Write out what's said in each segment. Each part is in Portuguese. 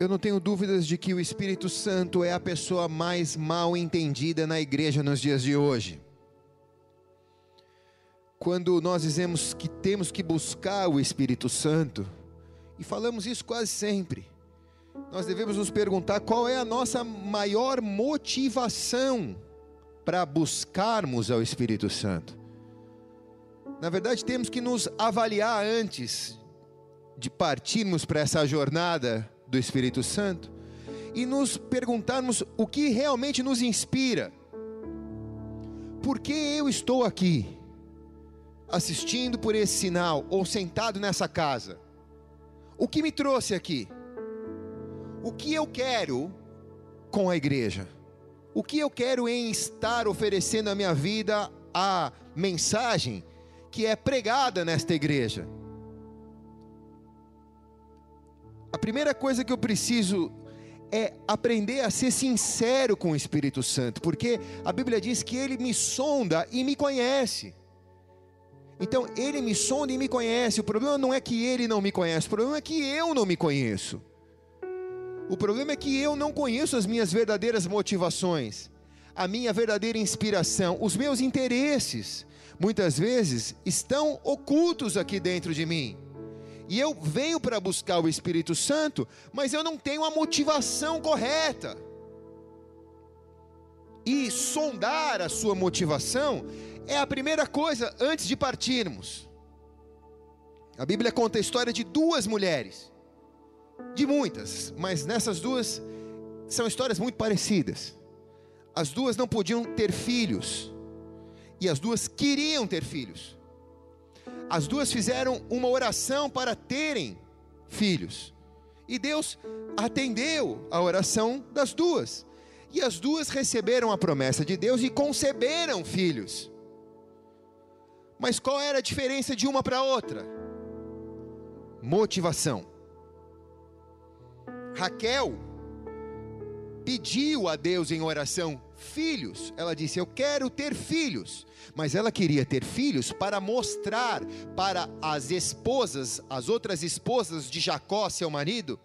Eu não tenho dúvidas de que o Espírito Santo é a pessoa mais mal entendida na igreja nos dias de hoje. Quando nós dizemos que temos que buscar o Espírito Santo, e falamos isso quase sempre, nós devemos nos perguntar qual é a nossa maior motivação para buscarmos ao Espírito Santo. Na verdade, temos que nos avaliar antes de partirmos para essa jornada do Espírito Santo e nos perguntarmos o que realmente nos inspira. Por que eu estou aqui, assistindo por esse sinal ou sentado nessa casa? O que me trouxe aqui? O que eu quero com a igreja? O que eu quero em estar oferecendo a minha vida a mensagem que é pregada nesta igreja? A primeira coisa que eu preciso é aprender a ser sincero com o Espírito Santo, porque a Bíblia diz que ele me sonda e me conhece. Então, ele me sonda e me conhece. O problema não é que ele não me conhece, o problema é que eu não me conheço. O problema é que eu não conheço as minhas verdadeiras motivações, a minha verdadeira inspiração, os meus interesses. Muitas vezes estão ocultos aqui dentro de mim. E eu venho para buscar o Espírito Santo, mas eu não tenho a motivação correta. E sondar a sua motivação é a primeira coisa antes de partirmos. A Bíblia conta a história de duas mulheres, de muitas, mas nessas duas são histórias muito parecidas. As duas não podiam ter filhos, e as duas queriam ter filhos. As duas fizeram uma oração para terem filhos. E Deus atendeu a oração das duas. E as duas receberam a promessa de Deus e conceberam filhos. Mas qual era a diferença de uma para outra? Motivação. Raquel pediu a Deus em oração filhos. Ela disse: Eu quero ter filhos. Mas ela queria ter filhos para mostrar para as esposas, as outras esposas de Jacó, seu marido,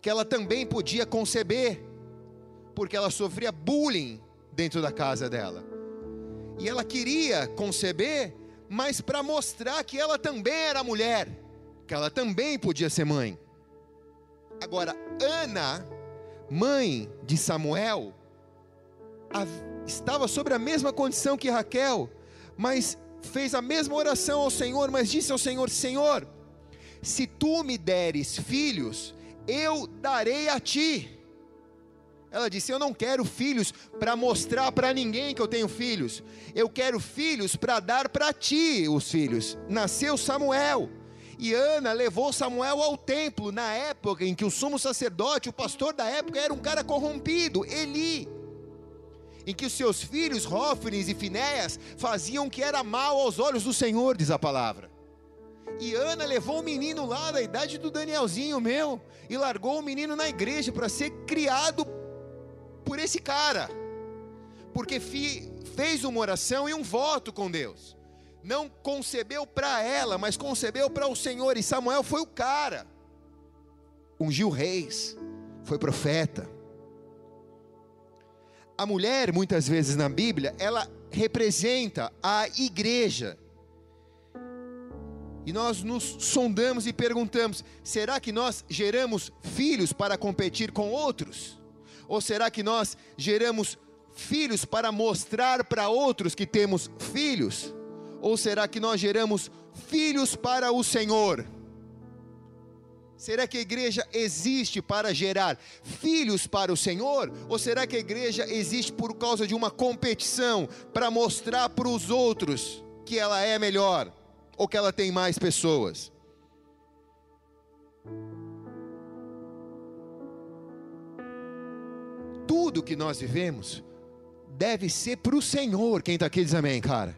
que ela também podia conceber, porque ela sofria bullying dentro da casa dela. E ela queria conceber, mas para mostrar que ela também era mulher, que ela também podia ser mãe. Agora, Ana, mãe de Samuel, estava sobre a mesma condição que Raquel, mas fez a mesma oração ao Senhor, mas disse ao Senhor: Senhor, se tu me deres filhos, eu darei a ti. Ela disse: Eu não quero filhos para mostrar para ninguém que eu tenho filhos. Eu quero filhos para dar para ti os filhos. Nasceu Samuel. E Ana levou Samuel ao templo na época em que o sumo sacerdote, o pastor da época, era um cara corrompido, Eli em que os seus filhos, Rófines e Finéias, faziam o que era mal aos olhos do Senhor, diz a palavra. E Ana levou o menino lá da idade do Danielzinho meu e largou o menino na igreja para ser criado por esse cara, porque fez uma oração e um voto com Deus. Não concebeu para ela, mas concebeu para o Senhor. E Samuel foi o cara. Ungiu reis, foi profeta a mulher, muitas vezes na Bíblia, ela representa a igreja. E nós nos sondamos e perguntamos: será que nós geramos filhos para competir com outros? Ou será que nós geramos filhos para mostrar para outros que temos filhos? Ou será que nós geramos filhos para o Senhor? Será que a igreja existe para gerar filhos para o Senhor? Ou será que a igreja existe por causa de uma competição para mostrar para os outros que ela é melhor ou que ela tem mais pessoas? Tudo que nós vivemos deve ser para o Senhor. Quem está aqui diz amém, cara.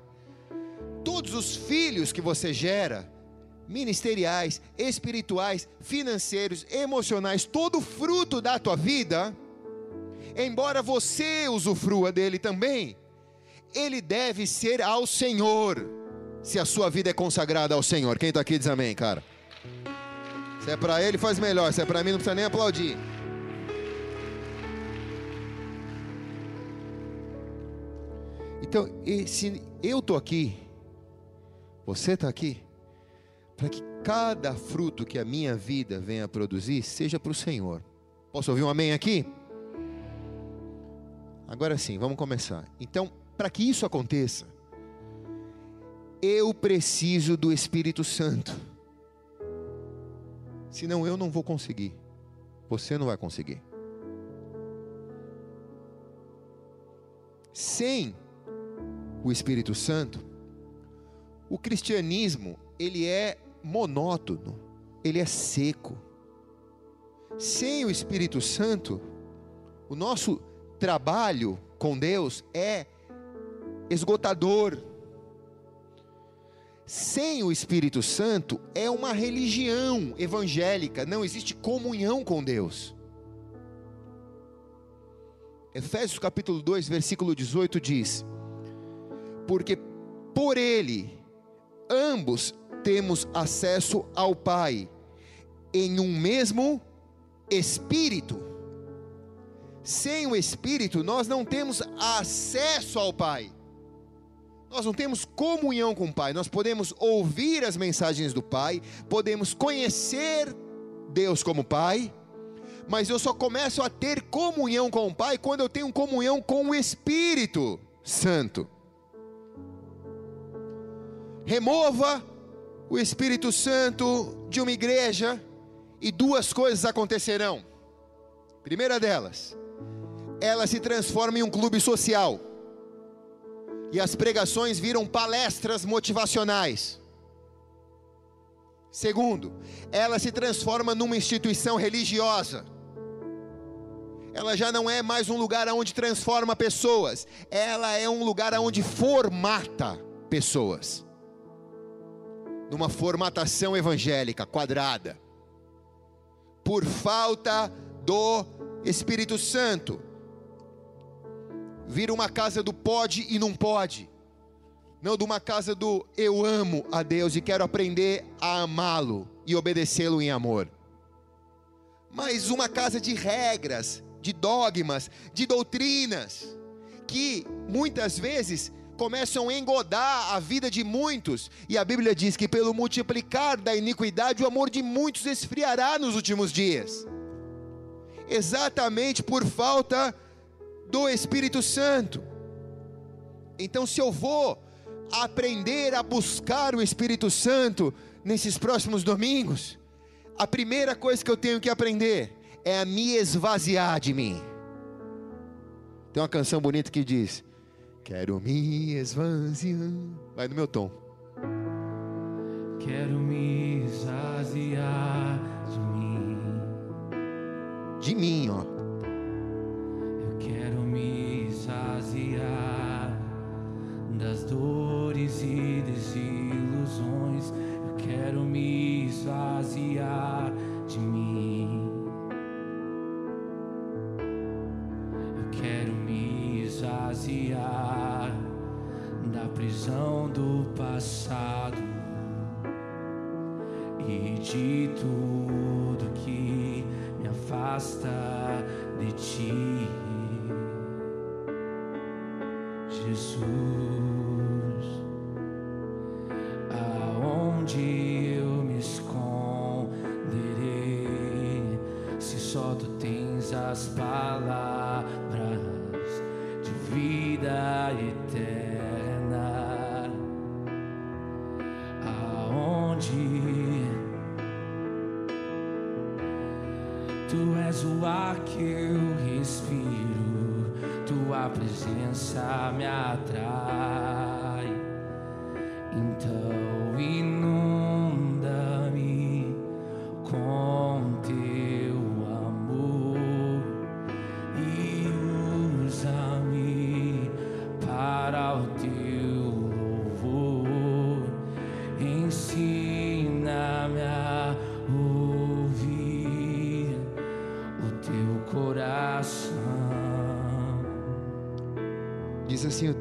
Todos os filhos que você gera, ministeriais, espirituais, financeiros, emocionais, todo fruto da tua vida, embora você usufrua dele também, ele deve ser ao Senhor, se a sua vida é consagrada ao Senhor. Quem está aqui diz amém, cara. Se é para ele, faz melhor. Se é para mim, não precisa nem aplaudir. Então, se eu estou aqui, você está aqui, para que cada fruto que a minha vida venha a produzir seja para o Senhor. Posso ouvir um amém aqui? Agora sim, vamos começar. Então, para que isso aconteça, eu preciso do Espírito Santo. Senão eu não vou conseguir. Você não vai conseguir. Sem o Espírito Santo, o cristianismo, ele é monótono, ele é seco. Sem o Espírito Santo, o nosso trabalho com Deus é esgotador. Sem o Espírito Santo é uma religião evangélica, não existe comunhão com Deus. Efésios capítulo 2, versículo 18 diz: Porque por ele ambos temos acesso ao Pai em um mesmo Espírito. Sem o Espírito, nós não temos acesso ao Pai. Nós não temos comunhão com o Pai. Nós podemos ouvir as mensagens do Pai, podemos conhecer Deus como Pai, mas eu só começo a ter comunhão com o Pai quando eu tenho comunhão com o Espírito Santo. Remova o Espírito Santo de uma igreja e duas coisas acontecerão. Primeira delas, ela se transforma em um clube social. E as pregações viram palestras motivacionais. Segundo, ela se transforma numa instituição religiosa. Ela já não é mais um lugar onde transforma pessoas, ela é um lugar onde formata pessoas numa formatação evangélica quadrada, por falta do Espírito Santo. Vira uma casa do pode e não pode, não de uma casa do eu amo a Deus e quero aprender a amá-lo e obedecê-lo em amor, mas uma casa de regras, de dogmas, de doutrinas, que muitas vezes começam a engodar a vida de muitos, e a Bíblia diz que pelo multiplicar da iniquidade o amor de muitos esfriará nos últimos dias. Exatamente por falta do Espírito Santo. Então, se eu vou aprender a buscar o Espírito Santo nesses próximos domingos, a primeira coisa que eu tenho que aprender é a me esvaziar de mim. Tem uma canção bonita que diz: Quero me esvaziar. Vai no meu tom. Quero me esvaziar de mim. De mim, ó. Eu quero me esvaziar das dores e desilusões. Eu quero me esvaziar de mim. Eu quero me esvaziar prisão do passado e de tudo que me afasta de ti, Jesus.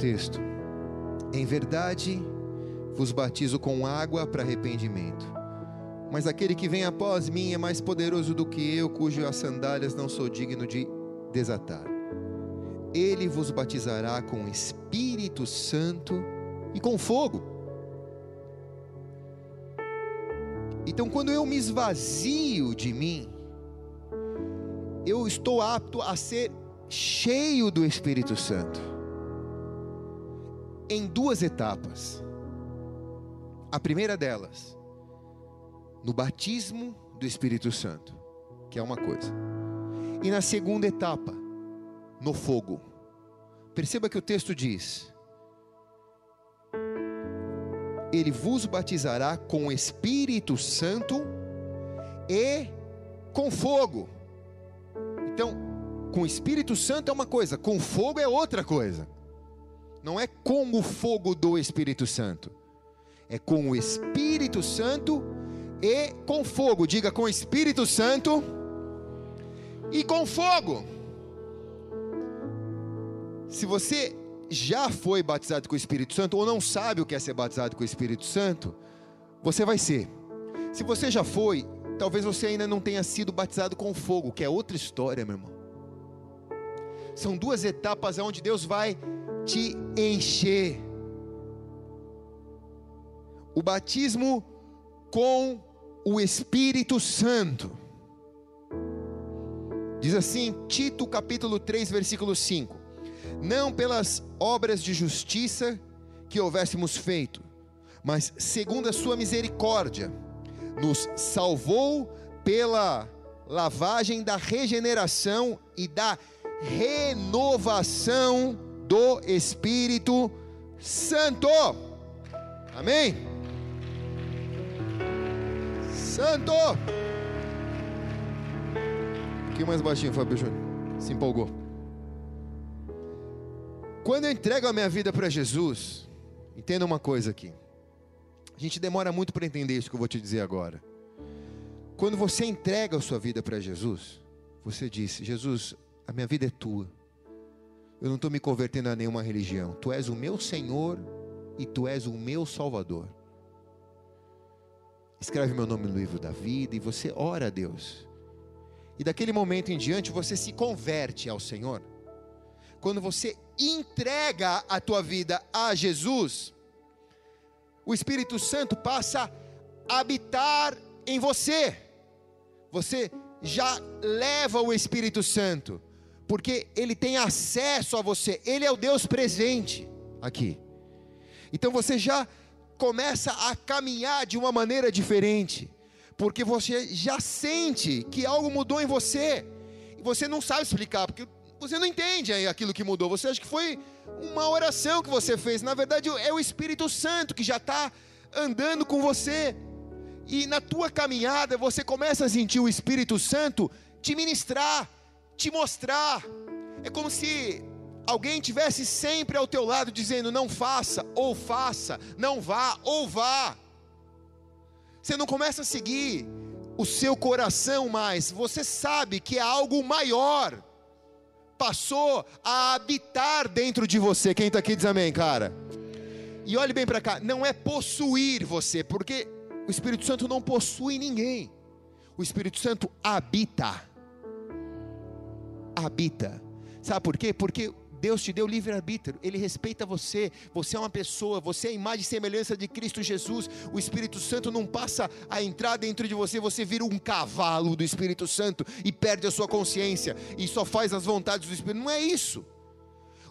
Texto: Em verdade vos batizo com água para arrependimento, Mas aquele que vem após mim é mais poderoso do que eu, cujas sandálias não sou digno de desatar. Ele vos batizará com Espírito Santo e com fogo. Então, quando eu me esvazio de mim, eu estou apto a ser cheio do Espírito Santo. Em duas etapas. A primeira delas, no batismo do Espírito Santo, que é uma coisa. E na segunda etapa, no fogo. Perceba que o texto diz: Ele vos batizará com o Espírito Santo e com fogo. Então, com o Espírito Santo é uma coisa, com fogo é outra coisa. Não é com o fogo do Espírito Santo, é com o Espírito Santo e com fogo. Diga com Espírito Santo e com fogo. Se você já foi batizado com o Espírito Santo ou não sabe o que é ser batizado com o Espírito Santo, você vai ser. Se você já foi, talvez você ainda não tenha sido batizado com fogo, que é outra história, meu irmão. São duas etapas onde Deus vai te encher. O batismo com o Espírito Santo. Diz assim, Tito capítulo 3, versículo 5: Não pelas obras de justiça que houvéssemos feito, mas segundo a sua misericórdia, nos salvou pela lavagem da regeneração e da renovação do Espírito Santo. Amém? Santo. Um pouquinho mais baixinho, Fábio Júnior. Se empolgou. Quando eu entrego a minha vida para Jesus, entenda uma coisa aqui. A gente demora muito para entender isso que eu vou te dizer agora. Quando você entrega a sua vida para Jesus, você diz: Jesus, a minha vida é tua. Eu não estou me convertendo a nenhuma religião. Tu és o meu Senhor e tu és o meu Salvador. Escreve meu nome no livro da vida e você ora a Deus. E daquele momento em diante você se converte ao Senhor. Quando você entrega a tua vida a Jesus, o Espírito Santo passa a habitar em você. Você já leva o Espírito Santo, porque ele tem acesso a você, ele é o Deus presente aqui. Então você já começa a caminhar de uma maneira diferente, porque você já sente que algo mudou em você, e você não sabe explicar, porque você não entende aquilo que mudou, você acha que foi uma oração que você fez, na verdade é o Espírito Santo que já está andando com você, e na tua caminhada você começa a sentir o Espírito Santo te ministrar, te mostrar, é como se alguém tivesse sempre ao teu lado dizendo: não faça, ou faça, não vá, ou vá. Você não começa a seguir o seu coração mais, você sabe que é algo maior, passou a habitar dentro de você. Quem está aqui diz amém, cara. E olhe bem para cá, não é possuir você, porque o Espírito Santo não possui ninguém, o Espírito Santo habita. Habita. Sabe por quê? Porque Deus te deu livre-arbítrio, Ele respeita você, você é uma pessoa, você é a imagem e semelhança de Cristo Jesus, o Espírito Santo não passa a entrar dentro de você, você vira um cavalo do Espírito Santo e perde a sua consciência e só faz as vontades do Espírito, não é isso.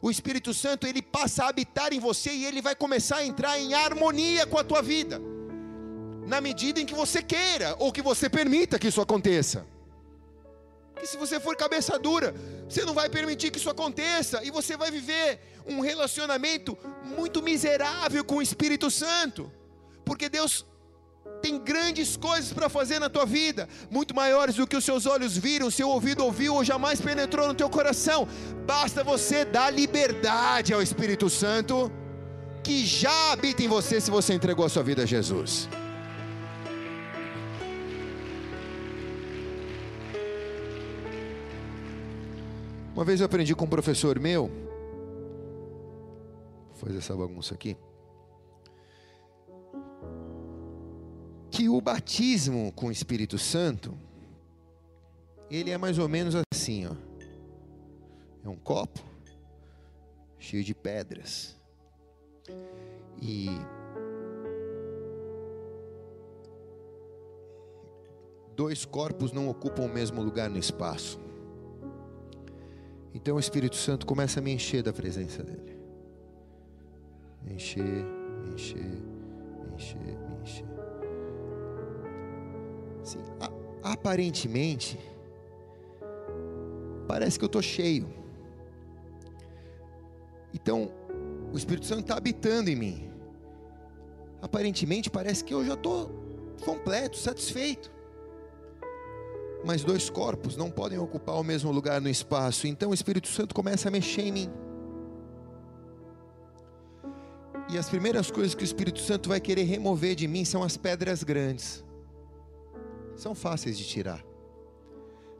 O Espírito Santo, ele passa a habitar em você e ele vai começar a entrar em harmonia com a tua vida, na medida em que você queira ou que você permita que isso aconteça que se você for cabeça dura, você não vai permitir que isso aconteça e você vai viver um relacionamento muito miserável com o Espírito Santo, porque Deus tem grandes coisas para fazer na tua vida, muito maiores do que os seus olhos viram, seu ouvido ouviu ou jamais penetrou no teu coração. Basta você dar liberdade ao Espírito Santo, que já habita em você se você entregou a sua vida a Jesus. Uma vez eu aprendi com um professor meu, vou fazer essa bagunça aqui, que o batismo com o Espírito Santo, ele é mais ou menos assim, ó. É um copo cheio de pedras. E dois corpos não ocupam o mesmo lugar no espaço. Então o Espírito Santo começa a me encher da presença dele. Me encher, me encher, me encher, me encher. Assim, aparentemente, parece que eu estou cheio. Então, o Espírito Santo está habitando em mim. Aparentemente, parece que eu já estou completo, satisfeito. Mas dois corpos não podem ocupar o mesmo lugar no espaço. Então, o Espírito Santo começa a mexer em mim. E as primeiras coisas que o Espírito Santo vai querer remover de mim são as pedras grandes. São fáceis de tirar.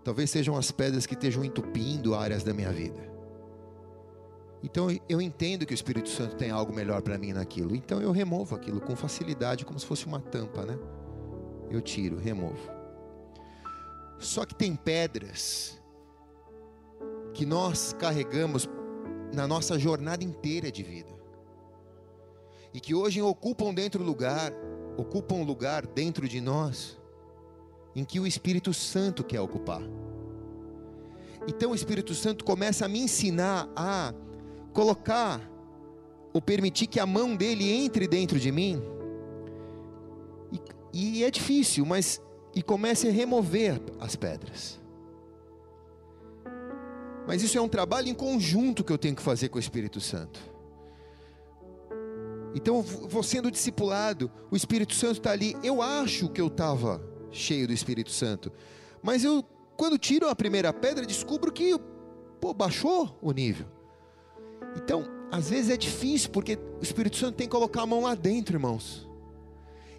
Talvez sejam as pedras que estejam entupindo áreas da minha vida. Então eu entendo que o Espírito Santo tem algo melhor para mim naquilo. Então eu removo aquilo com facilidade, como se fosse uma tampa, né? Eu tiro, removo. Só que tem pedras que nós carregamos na nossa jornada inteira de vida. E que hoje ocupam dentro lugar, ocupam lugar dentro de nós em que o Espírito Santo quer ocupar. Então o Espírito Santo começa a me ensinar a colocar ou permitir que a mão dele entre dentro de mim. E, e é difícil, mas e comece a remover as pedras. Mas isso é um trabalho em conjunto que eu tenho que fazer com o Espírito Santo. Então vou sendo discipulado, o Espírito Santo está ali. Eu acho que eu estava cheio do Espírito Santo, mas eu, quando tiro a primeira pedra, descubro que pô, baixou o nível. Então, às vezes é difícil, porque o Espírito Santo tem que colocar a mão lá dentro, irmãos,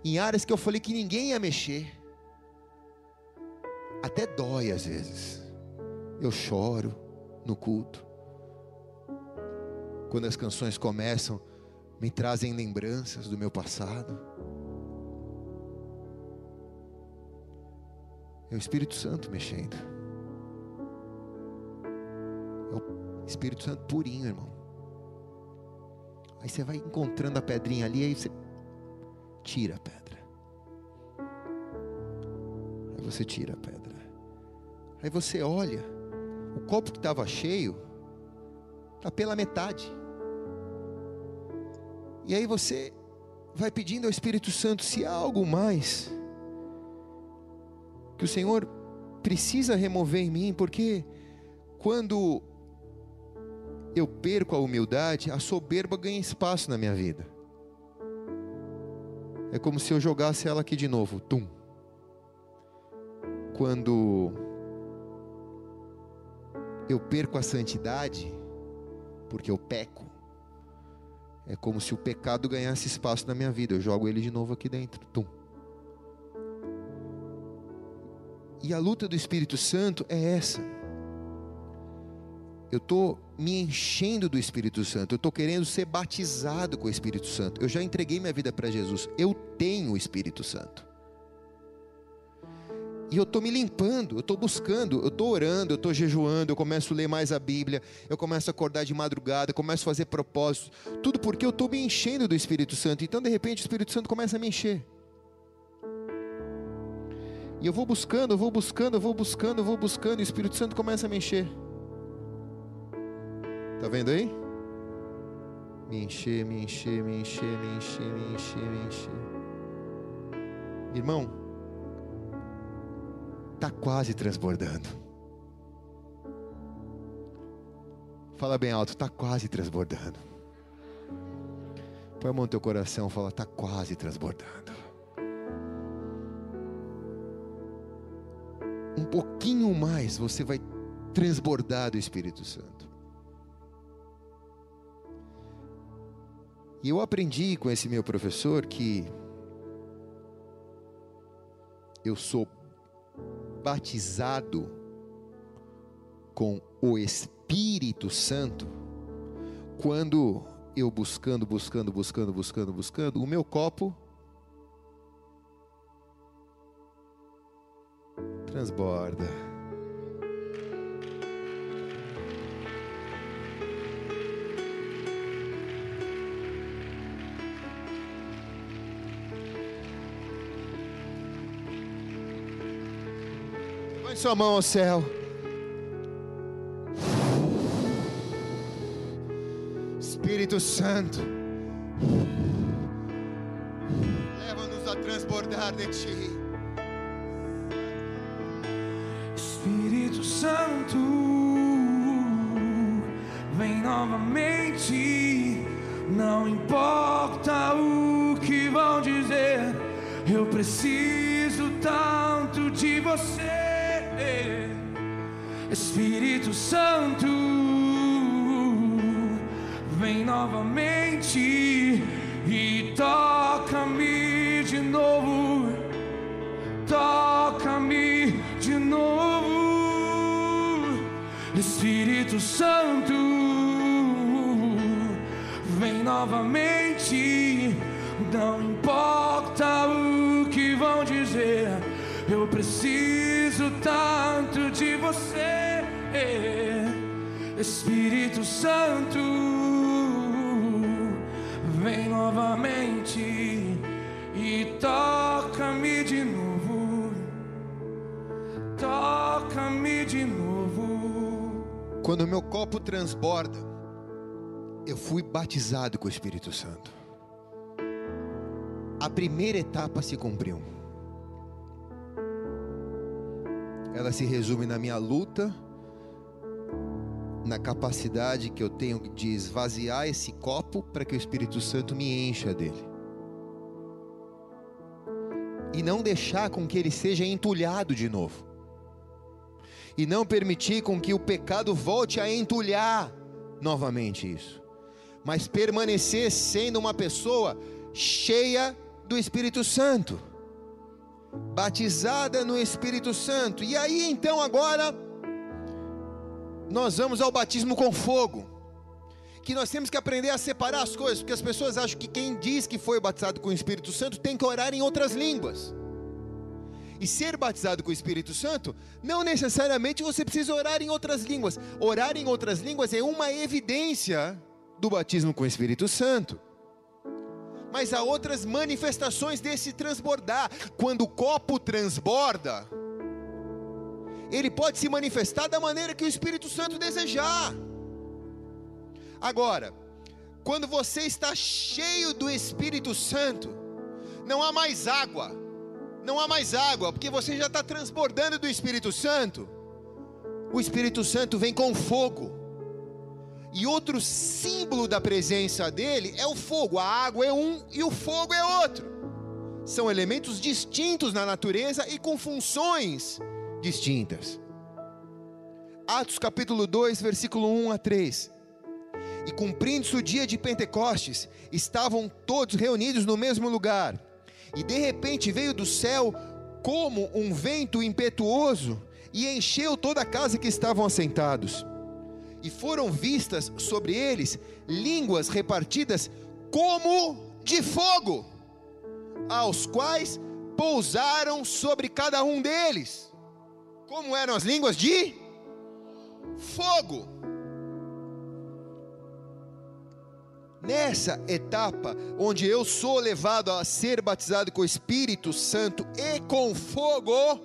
em áreas que eu falei que ninguém ia mexer, até dói às vezes. Eu choro no culto, quando as canções começam me trazem lembranças do meu passado. É o Espírito Santo mexendo. É o Espírito Santo purinho, irmão. Aí você vai encontrando a pedrinha ali, aí você tira a pedra. Aí você tira a pedra. Aí você olha, o copo que estava cheio está pela metade. E aí você vai pedindo ao Espírito Santo se há algo mais que o Senhor precisa remover em mim, porque quando eu perco a humildade, a soberba ganha espaço na minha vida. É como se eu jogasse ela aqui de novo, tum. Quando eu perco a santidade, porque eu peco, é como se o pecado ganhasse espaço na minha vida. Eu jogo ele de novo aqui dentro. Tum. E a luta do Espírito Santo é essa. Eu estou me enchendo do Espírito Santo. Eu estou querendo ser batizado com o Espírito Santo. Eu já entreguei minha vida para Jesus. Eu tenho o Espírito Santo. E eu estou me limpando, eu estou buscando, eu estou orando, eu estou jejuando, eu começo a ler mais a Bíblia, eu começo a acordar de madrugada, eu começo a fazer propósitos, tudo porque eu estou me enchendo do Espírito Santo. Então, de repente, o Espírito Santo começa a me encher. E eu vou buscando, eu vou buscando, eu vou buscando, eu vou buscando, e o Espírito Santo começa a me encher. Tá vendo aí? Me encher, me encher, me encher, me encher, me encher, me encher. Irmão, está quase transbordando. Fala bem alto, está quase transbordando. Põe a mão no teu coração, fala, está quase transbordando. Um pouquinho mais você vai transbordar do Espírito Santo. E eu aprendi com esse meu professor que eu sou batizado com o Espírito Santo, quando eu buscando, buscando, buscando, buscando, buscando, o meu copo transborda. Sua mão ao céu. Espírito Santo, leva-nos a transbordar de Ti. Espírito Santo, vem novamente. Não importa o que vão dizer, eu preciso tanto de você. Espírito Santo, vem novamente e toca-me Espírito Santo, vem novamente e toca-me de novo. Toca-me de novo. Quando meu copo transborda, eu fui batizado com o Espírito Santo. A primeira etapa se cumpriu. Ela se resume na minha luta, na capacidade que eu tenho de esvaziar esse copo para que o Espírito Santo me encha dele. E não deixar com que ele seja entulhado de novo e não permitir com que o pecado volte a entulhar novamente isso, mas permanecer sendo uma pessoa cheia do Espírito Santo, batizada no Espírito Santo. E aí então agora nós vamos ao batismo com fogo. Que nós temos que aprender a separar as coisas, porque as pessoas acham que quem diz que foi batizado com o Espírito Santo tem que orar em outras línguas. E ser batizado com o Espírito Santo, não necessariamente você precisa orar em outras línguas. Orar em outras línguas é uma evidência do batismo com o Espírito Santo. Mas há outras manifestações desse transbordar. Quando o copo transborda, ele pode se manifestar da maneira que o Espírito Santo desejar. Agora, quando você está cheio do Espírito Santo, não há mais água, não há mais água, porque você já está transbordando do Espírito Santo. O Espírito Santo vem com fogo. E outro símbolo da presença dele é o fogo. A água é um e o fogo é outro. São elementos distintos na natureza e com funções distintas. Atos capítulo 2, versículo 1 a 3. E cumprindo-se o dia de Pentecostes, estavam todos reunidos no mesmo lugar. E de repente veio do céu como um vento impetuoso e encheu toda a casa que estavam assentados. E foram vistas sobre eles línguas repartidas como de fogo, aos quais pousaram sobre cada um deles. Como eram as línguas de fogo. Nessa etapa, onde eu sou levado a ser batizado com o Espírito Santo e com fogo,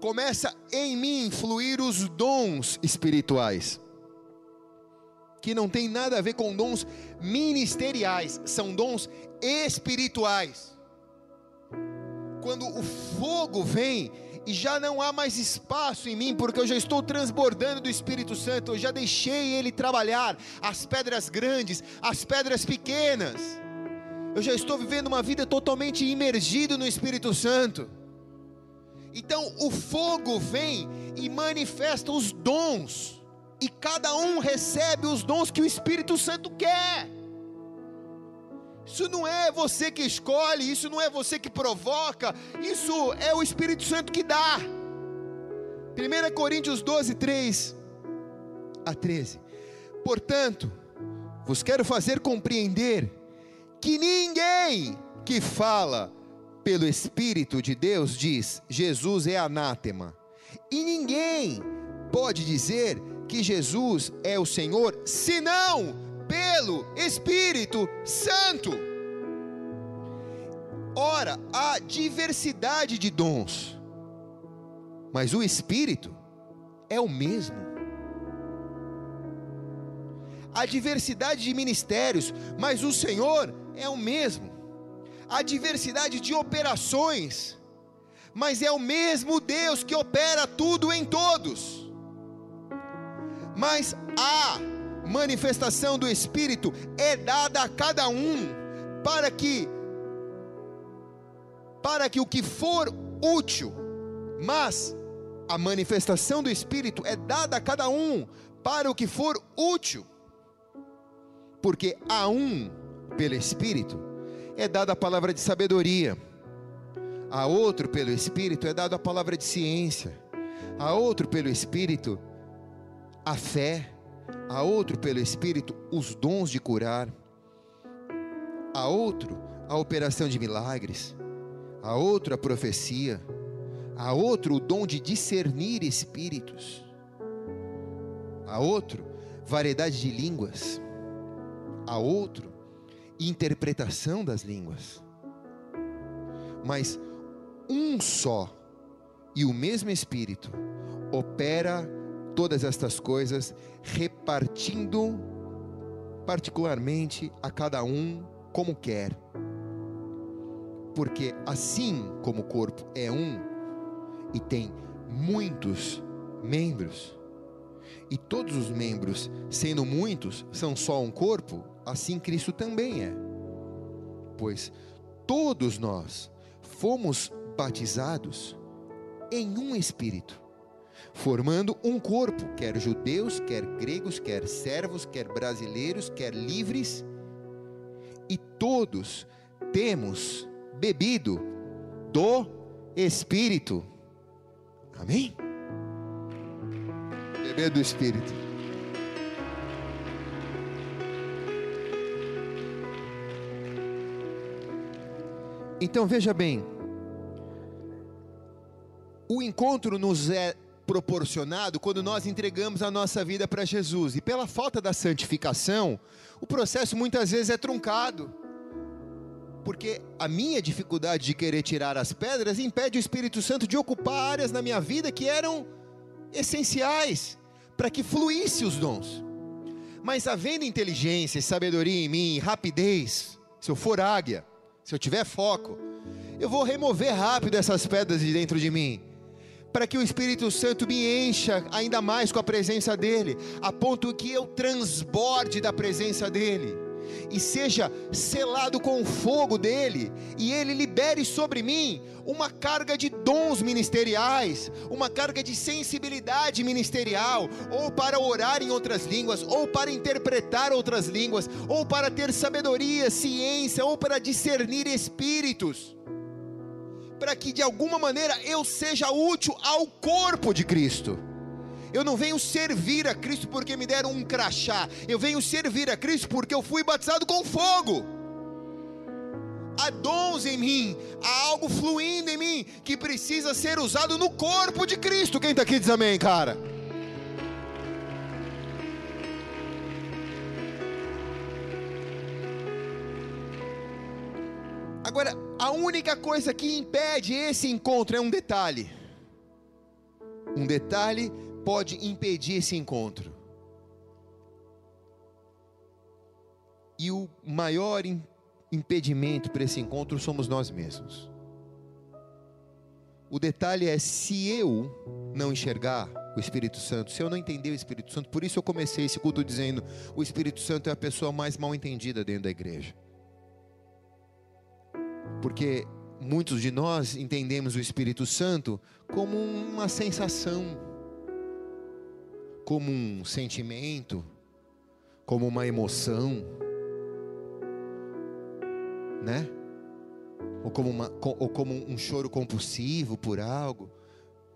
começa em mim fluir os dons espirituais, que não tem nada a ver com dons ministeriais, são dons espirituais. Quando o fogo vem, e já não há mais espaço em mim, porque eu já estou transbordando do Espírito Santo, eu já deixei Ele trabalhar as pedras grandes, as pedras pequenas, eu já estou vivendo uma vida totalmente imergido no Espírito Santo. Então o fogo vem e manifesta os dons, e cada um recebe os dons que o Espírito Santo quer. Isso não é você que escolhe, isso não é você que provoca, isso é o Espírito Santo que dá. 1 Coríntios 12, 3 a 13. Portanto, vos quero fazer compreender que ninguém que fala pelo Espírito de Deus diz: Jesus é anátema. E ninguém pode dizer que Jesus é o Senhor senão pelo Espírito Santo. Ora, há diversidade de dons, mas o Espírito é o mesmo. Há diversidade de ministérios, mas o Senhor é o mesmo. Há diversidade de operações, mas é o mesmo Deus que opera tudo em todos. Mas a manifestação do Espírito é dada a cada um para que para que o que for útil, mas a manifestação do Espírito é dada a cada um para o que for útil. Porque a um, pelo Espírito, é dada a palavra de sabedoria, a outro, pelo Espírito, é dada a palavra de ciência, a outro, pelo Espírito, a fé, a outro, pelo Espírito, os dons de curar, a outro, a operação de milagres a outro a profecia, a outro o dom de discernir espíritos, a outro variedade de línguas, a outro interpretação das línguas. Mas um só e o mesmo Espírito opera todas estas coisas, repartindo particularmente a cada um como quer porque assim como o corpo é um e tem muitos membros, e todos os membros, sendo muitos, são só um corpo, assim Cristo também é. Pois todos nós fomos batizados em um espírito, formando um corpo, quer judeus, quer gregos, quer servos, quer brasileiros, quer livres, e todos temos bebido do Espírito. Amém? Beber do Espírito. Então veja bem, o encontro nos é proporcionado quando nós entregamos a nossa vida para Jesus, e pela falta da santificação, o processo muitas vezes é truncado. Porque a minha dificuldade de querer tirar as pedras impede o Espírito Santo de ocupar áreas na minha vida que eram essenciais para que fluísse os dons. Mas havendo inteligência e sabedoria em mim, rapidez, se eu for águia, se eu tiver foco, eu vou remover rápido essas pedras de dentro de mim, para que o Espírito Santo me encha ainda mais com a presença dele, a ponto que eu transborde da presença dele e seja selado com o fogo dele, e ele libere sobre mim uma carga de dons ministeriais, uma carga de sensibilidade ministerial, ou para orar em outras línguas, ou para interpretar outras línguas, ou para ter sabedoria, ciência, ou para discernir espíritos, para que de alguma maneira eu seja útil ao corpo de Cristo. Eu não venho servir a Cristo porque me deram um crachá. Eu venho servir a Cristo porque eu fui batizado com fogo. Há dons em mim, há algo fluindo em mim que precisa ser usado no corpo de Cristo. Quem está aqui diz amém, cara? Agora, a única coisa que impede esse encontro é um detalhe. Um detalhe pode impedir esse encontro. E o maior impedimento para esse encontro somos nós mesmos. O detalhe é se eu não enxergar o Espírito Santo, se eu não entender o Espírito Santo, por isso eu comecei esse culto dizendo: o Espírito Santo é a pessoa mais mal entendida dentro da igreja. Porque muitos de nós entendemos o Espírito Santo como uma sensação como um sentimento, como uma emoção, né? Ou como, uma, ou como um choro compulsivo por algo,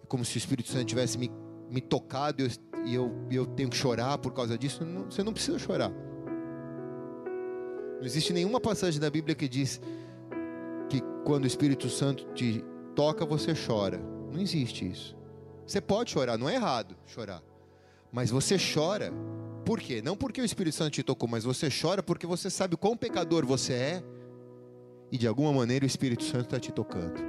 como se o Espírito Santo tivesse me, me tocado e eu, eu, eu tenho que chorar por causa disso. Não, você não precisa chorar. Não existe nenhuma passagem da Bíblia que diz que quando o Espírito Santo te toca, você chora. Não existe isso. Você pode chorar, não é errado chorar. Mas você chora, por quê? Não porque o Espírito Santo te tocou, mas você chora porque você sabe quão pecador você é e de alguma maneira o Espírito Santo está te tocando.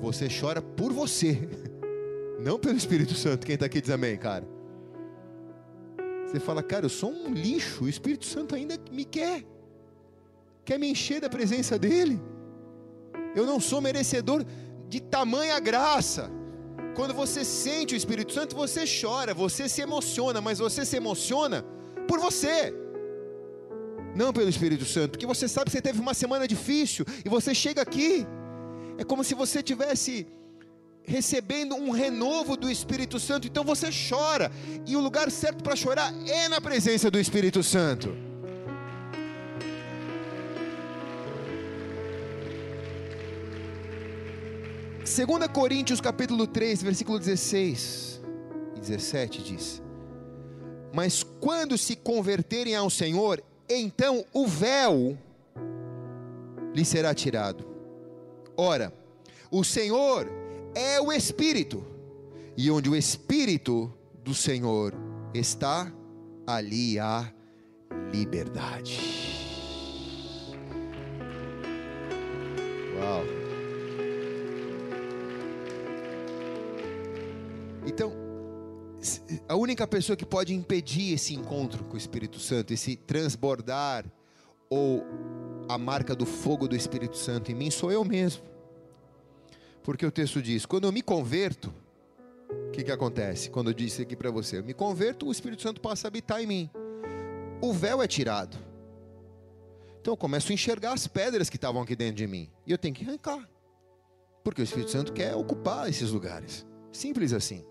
Você chora por você, não pelo Espírito Santo. Quem está aqui diz amém, cara. Você fala, cara, eu sou um lixo, o Espírito Santo ainda me quer, quer me encher da presença dEle. Eu não sou merecedor de tamanha graça. Quando você sente o Espírito Santo, você chora, você se emociona, mas você se emociona por você, não pelo Espírito Santo, porque você sabe que você teve uma semana difícil e você chega aqui, é como se você tivesse recebendo um renovo do Espírito Santo, então você chora, e o lugar certo para chorar é na presença do Espírito Santo. 2 Coríntios capítulo 3, versículo 16 e 17 diz: Mas quando se converterem ao Senhor, então o véu lhe será tirado. Ora, o Senhor é o Espírito, e onde o Espírito do Senhor está, ali há liberdade. Uau! Então, a única pessoa que pode impedir esse encontro com o Espírito Santo, esse transbordar ou a marca do fogo do Espírito Santo em mim, sou eu mesmo. Porque o texto diz: quando eu me converto, o que, que acontece? Quando eu disse aqui para você, eu me converto, o Espírito Santo passa a habitar em mim. O véu é tirado. Então eu começo a enxergar as pedras que estavam aqui dentro de mim. E eu tenho que arrancar. Porque o Espírito Santo quer ocupar esses lugares. Simples assim.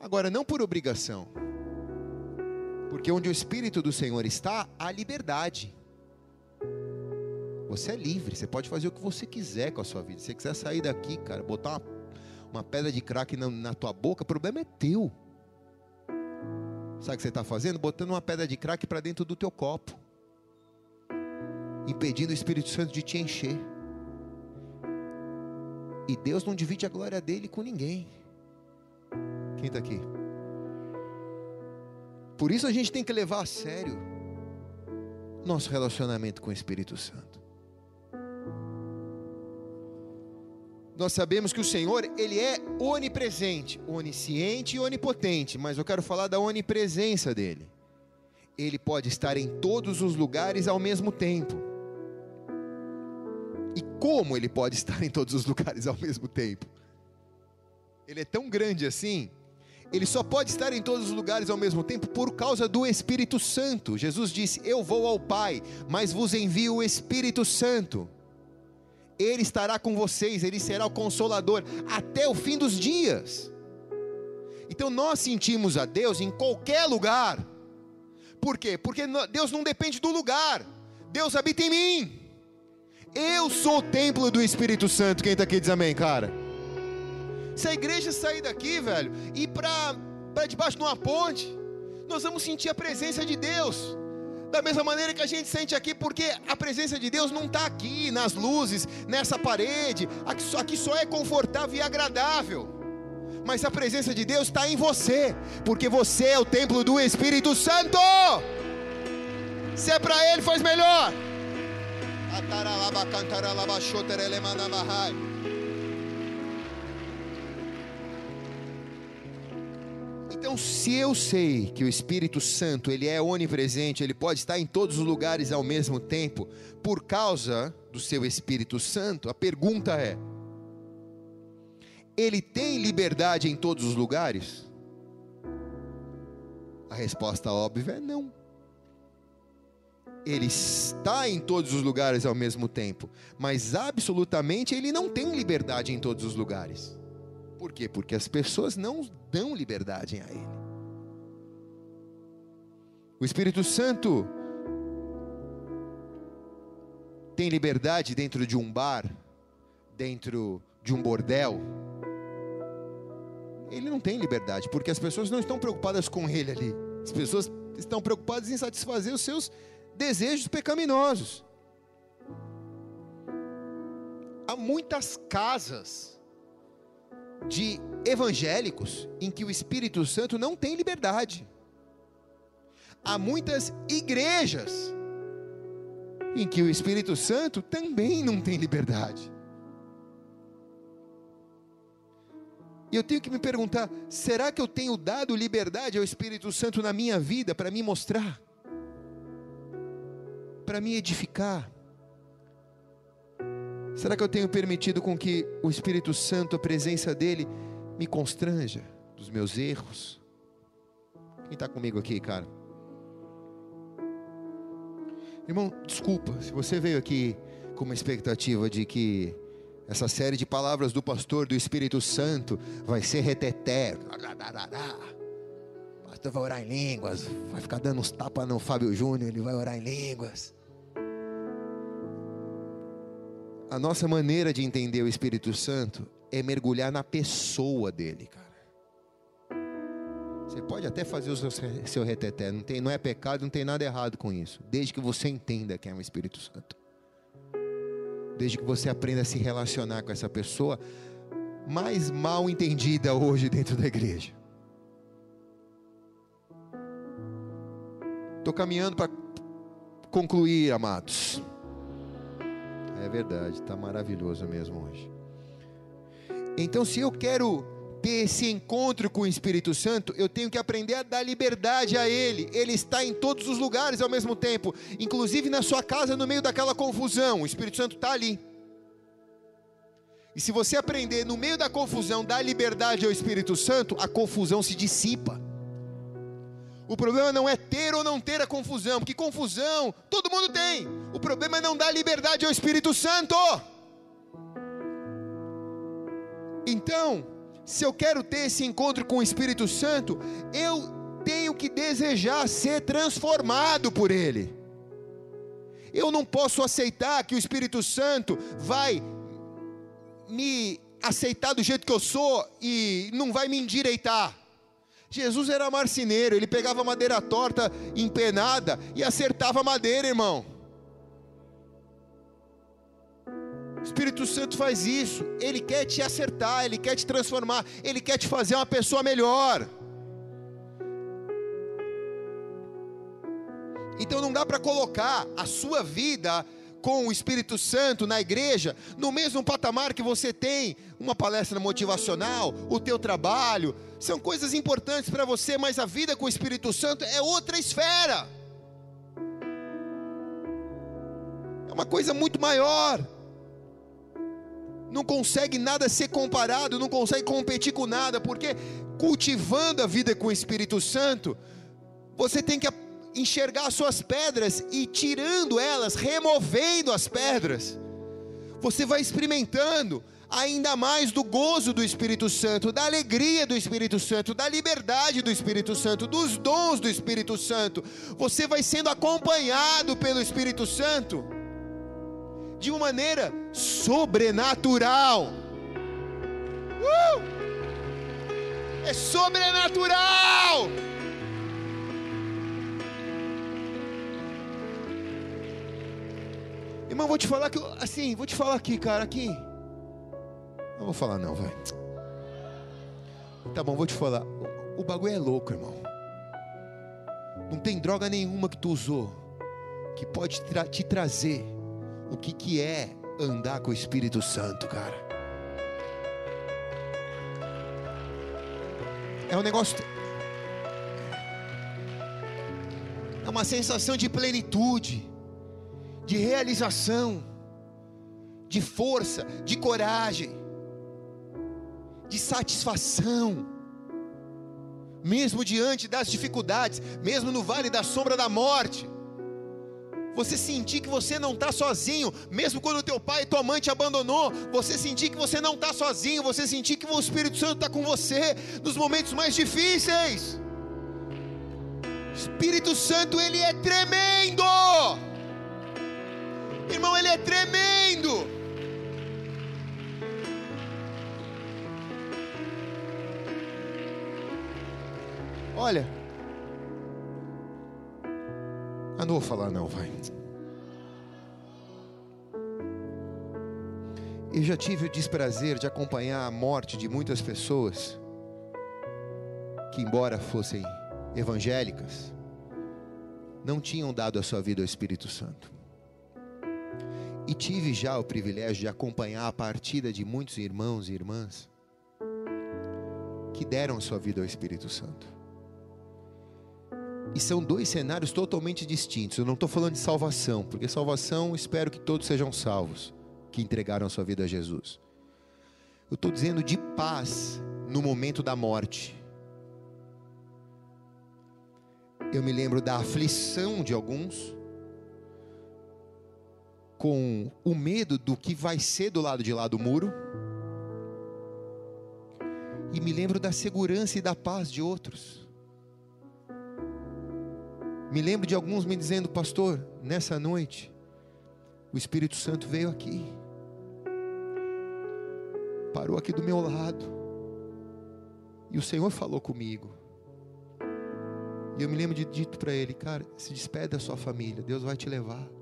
Agora, não por obrigação, porque onde o Espírito do Senhor está, há liberdade. Você é livre, você pode fazer o que você quiser com a sua vida. Se você quiser sair daqui, cara, botar uma, uma pedra de crack na, na tua boca, o problema é teu. Sabe o que você está fazendo? Botando uma pedra de crack para dentro do teu copo, impedindo o Espírito Santo de te encher. E Deus não divide a glória dele com ninguém. Quem está aqui? Por isso a gente tem que levar a sério nosso relacionamento com o Espírito Santo. Nós sabemos que o Senhor, ele é onipresente, onisciente e onipotente, mas eu quero falar da onipresença dele. Ele pode estar em todos os lugares ao mesmo tempo. E como ele pode estar em todos os lugares ao mesmo tempo? Ele é tão grande assim ele só pode estar em todos os lugares ao mesmo tempo por causa do Espírito Santo. Jesus disse: Eu vou ao Pai, mas vos envio o Espírito Santo. Ele estará com vocês, ele será o consolador até o fim dos dias. Então nós sentimos a Deus em qualquer lugar. Por quê? Porque Deus não depende do lugar. Deus habita em mim. Eu sou o templo do Espírito Santo. Quem está aqui diz amém, cara? Se a igreja sair daqui, velho, e para debaixo de uma ponte, nós vamos sentir a presença de Deus. Da mesma maneira que a gente sente aqui, porque a presença de Deus não está aqui, nas luzes, nessa parede. Aqui só, aqui só é confortável e agradável. Mas a presença de Deus está em você, porque você é o templo do Espírito Santo. Se é para Ele, faz melhor. Então, se eu sei que o Espírito Santo, ele é onipresente, ele pode estar em todos os lugares ao mesmo tempo, por causa do seu Espírito Santo, a pergunta é: ele tem liberdade em todos os lugares? A resposta óbvia é não. Ele está em todos os lugares ao mesmo tempo, mas absolutamente ele não tem liberdade em todos os lugares. Por quê? Porque as pessoas não dão liberdade a Ele. O Espírito Santo tem liberdade dentro de um bar, dentro de um bordel. Ele não tem liberdade, porque as pessoas não estão preocupadas com ele ali. As pessoas estão preocupadas em satisfazer os seus desejos pecaminosos. Há muitas casas de evangélicos em que o Espírito Santo não tem liberdade. Há muitas igrejas em que o Espírito Santo também não tem liberdade. E eu tenho que me perguntar: será que eu tenho dado liberdade ao Espírito Santo na minha vida para me mostrar? Para me edificar? Será que eu tenho permitido com que o Espírito Santo, a presença dele, me constranja dos meus erros? Quem está comigo aqui, cara? Irmão, desculpa, se você veio aqui com uma expectativa de que essa série de palavras do pastor do Espírito Santo vai ser reteté. O pastor vai orar em línguas, vai ficar dando uns tapas no Fábio Júnior, ele vai orar em línguas. A nossa maneira de entender o Espírito Santo é mergulhar na pessoa dele, cara. Você pode até fazer o seu, seu reteté, não, tem, não é pecado, não tem nada errado com isso, desde que você entenda que é um Espírito Santo. Desde que você aprenda a se relacionar com essa pessoa mais mal entendida hoje dentro da igreja. Estou caminhando para concluir, amados. É verdade, está maravilhoso mesmo hoje. Então, se eu quero ter esse encontro com o Espírito Santo, eu tenho que aprender a dar liberdade a Ele. Ele está em todos os lugares ao mesmo tempo, inclusive na sua casa, no meio daquela confusão. O Espírito Santo está ali. E se você aprender no meio da confusão, dar liberdade ao Espírito Santo, a confusão se dissipa. O problema não é ter ou não ter a confusão, porque confusão todo mundo tem. O problema é não dar liberdade ao Espírito Santo. Então, se eu quero ter esse encontro com o Espírito Santo, eu tenho que desejar ser transformado por Ele. Eu não posso aceitar que o Espírito Santo vai me aceitar do jeito que eu sou e não vai me endireitar. Jesus era marceneiro, ele pegava madeira torta, empenada e acertava a madeira, irmão. O Espírito Santo faz isso, ele quer te acertar, ele quer te transformar, ele quer te fazer uma pessoa melhor. Então não dá para colocar a sua vida com o Espírito Santo na igreja, no mesmo patamar que você tem uma palestra motivacional, o teu trabalho, são coisas importantes para você, mas a vida com o Espírito Santo é outra esfera. É uma coisa muito maior. Não consegue nada ser comparado, não consegue competir com nada, porque cultivando a vida com o Espírito Santo, você tem que enxergar as suas pedras e tirando elas, removendo as pedras, você vai experimentando ainda mais do gozo do Espírito Santo, da alegria do Espírito Santo, da liberdade do Espírito Santo, dos dons do Espírito Santo. Você vai sendo acompanhado pelo Espírito Santo de uma maneira sobrenatural. Uh! É sobrenatural. Irmão, vou te falar que, assim, vou te falar aqui, cara, aqui. Não vou falar não, vai. Tá bom, vou te falar. O, o bagulho é louco, irmão. Não tem droga nenhuma que tu usou que pode tra te trazer o que, que é andar com o Espírito Santo, cara. É um negócio. É uma sensação de plenitude de realização, de força, de coragem, de satisfação, mesmo diante das dificuldades, mesmo no vale da sombra da morte. Você sentir que você não está sozinho, mesmo quando teu pai e tua mãe te abandonou, você sentir que você não está sozinho, você sentir que o Espírito Santo está com você nos momentos mais difíceis. Espírito Santo, ele é tremendo. Irmão, ele é tremendo. Olha, eu não vou falar não, vai. Eu já tive o desprazer de acompanhar a morte de muitas pessoas que, embora fossem evangélicas, não tinham dado a sua vida ao Espírito Santo. E tive já o privilégio de acompanhar a partida de muitos irmãos e irmãs que deram sua vida ao Espírito Santo. E são dois cenários totalmente distintos. Eu não estou falando de salvação, porque salvação espero que todos sejam salvos que entregaram sua vida a Jesus. Eu estou dizendo de paz no momento da morte. Eu me lembro da aflição de alguns, com o medo do que vai ser do lado de lá do muro, e me lembro da segurança e da paz de outros. Me lembro de alguns me dizendo, pastor, nessa noite, o Espírito Santo veio aqui, parou aqui do meu lado, e o Senhor falou comigo. E eu me lembro de dito para ele, cara, se despede da sua família, Deus vai te levar.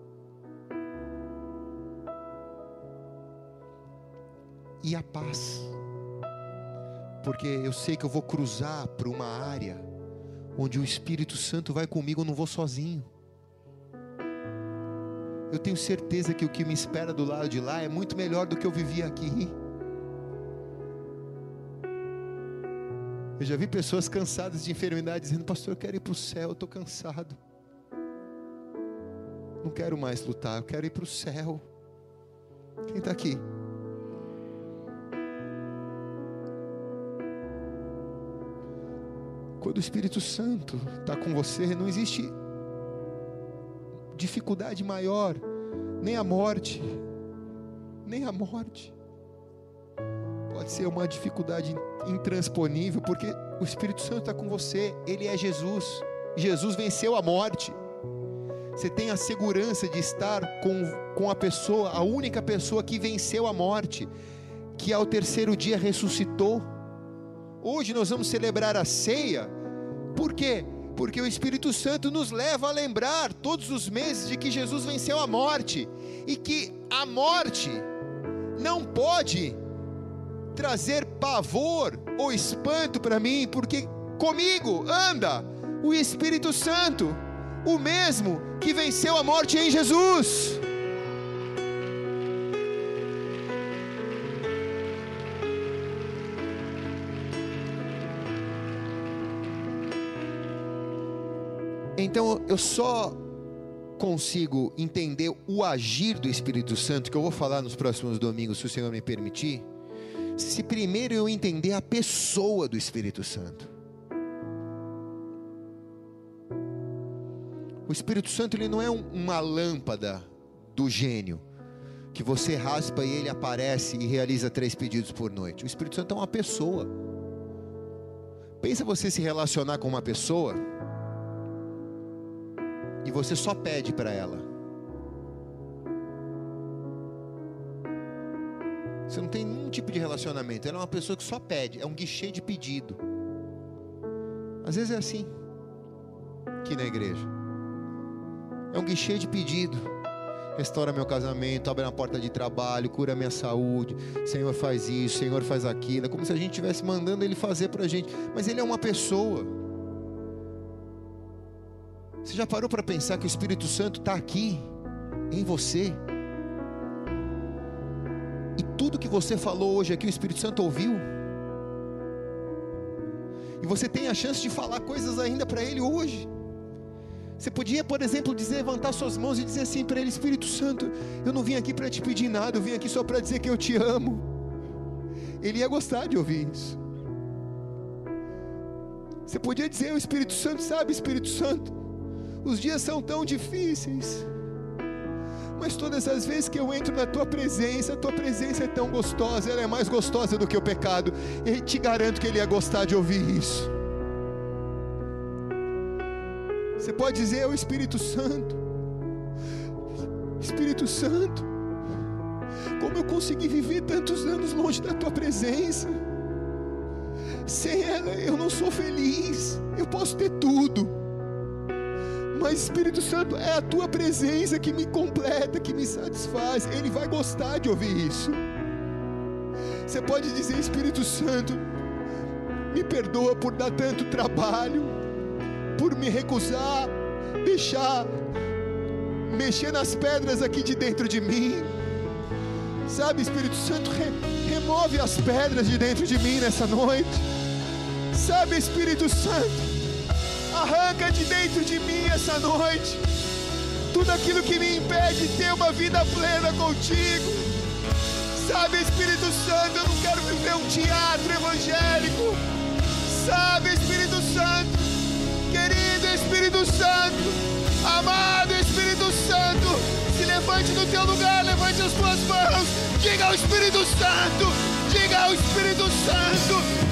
E a paz, porque eu sei que eu vou cruzar para uma área onde o Espírito Santo vai comigo, eu não vou sozinho. Eu tenho certeza que o que me espera do lado de lá é muito melhor do que eu vivi aqui. Eu já vi pessoas cansadas de enfermidade dizendo: Pastor, eu quero ir para o céu, eu estou cansado. Não quero mais lutar, eu quero ir para o céu. Quem está aqui? Quando o Espírito Santo está com você, não existe dificuldade maior, nem a morte, nem a morte. Pode ser uma dificuldade intransponível, porque o Espírito Santo está com você, ele é Jesus. Jesus venceu a morte. Você tem a segurança de estar com, com a pessoa, a única pessoa que venceu a morte, que ao terceiro dia ressuscitou. Hoje nós vamos celebrar a ceia, por quê? Porque o Espírito Santo nos leva a lembrar todos os meses de que Jesus venceu a morte e que a morte não pode trazer pavor ou espanto para mim, porque comigo anda o Espírito Santo, o mesmo que venceu a morte em Jesus. Então eu só consigo entender o agir do Espírito Santo, que eu vou falar nos próximos domingos, se o Senhor me permitir, se primeiro eu entender a pessoa do Espírito Santo. O Espírito Santo ele não é um, uma lâmpada do gênio que você raspa e ele aparece e realiza três pedidos por noite. O Espírito Santo é uma pessoa. Pensa você se relacionar com uma pessoa e você só pede para ela. Você não tem nenhum tipo de relacionamento. Ela é uma pessoa que só pede, é um guichê de pedido. Às vezes é assim, aqui na igreja. É um guichê de pedido. Restaura meu casamento, abre a porta de trabalho, cura minha saúde. Senhor faz isso, Senhor faz aquilo. É como se a gente estivesse mandando Ele fazer para a gente. Mas Ele é uma pessoa. Você já parou para pensar que o Espírito Santo está aqui, em você? E tudo que você falou hoje aqui, o Espírito Santo ouviu? E você tem a chance de falar coisas ainda para Ele hoje. Você podia, por exemplo, dizer, levantar suas mãos e dizer assim para Ele: Espírito Santo, eu não vim aqui para te pedir nada, eu vim aqui só para dizer que eu te amo. Ele ia gostar de ouvir isso. Você podia dizer: O Espírito Santo, sabe, Espírito Santo, os dias são tão difíceis. Mas todas as vezes que eu entro na tua presença, a tua presença é tão gostosa, ela é mais gostosa do que o pecado. E te garanto que ele ia gostar de ouvir isso. Você pode dizer ao Espírito Santo: Espírito Santo, como eu consegui viver tantos anos longe da tua presença? Sem ela eu não sou feliz. Eu posso ter tudo mas Espírito Santo, é a tua presença que me completa, que me satisfaz. Ele vai gostar de ouvir isso. Você pode dizer, Espírito Santo, me perdoa por dar tanto trabalho, por me recusar, deixar mexer nas pedras aqui de dentro de mim. Sabe, Espírito Santo, re, remove as pedras de dentro de mim nessa noite. Sabe, Espírito Santo, arranca de dentro de mim essa noite tudo aquilo que me impede de ter uma vida plena contigo. Sabe, Espírito Santo, eu não quero viver um teatro evangélico. Sabe, Espírito Santo, querido Espírito Santo, amado Espírito Santo, se levante no teu lugar, levante as tuas mãos, diga ao Espírito Santo, diga ao Espírito Santo,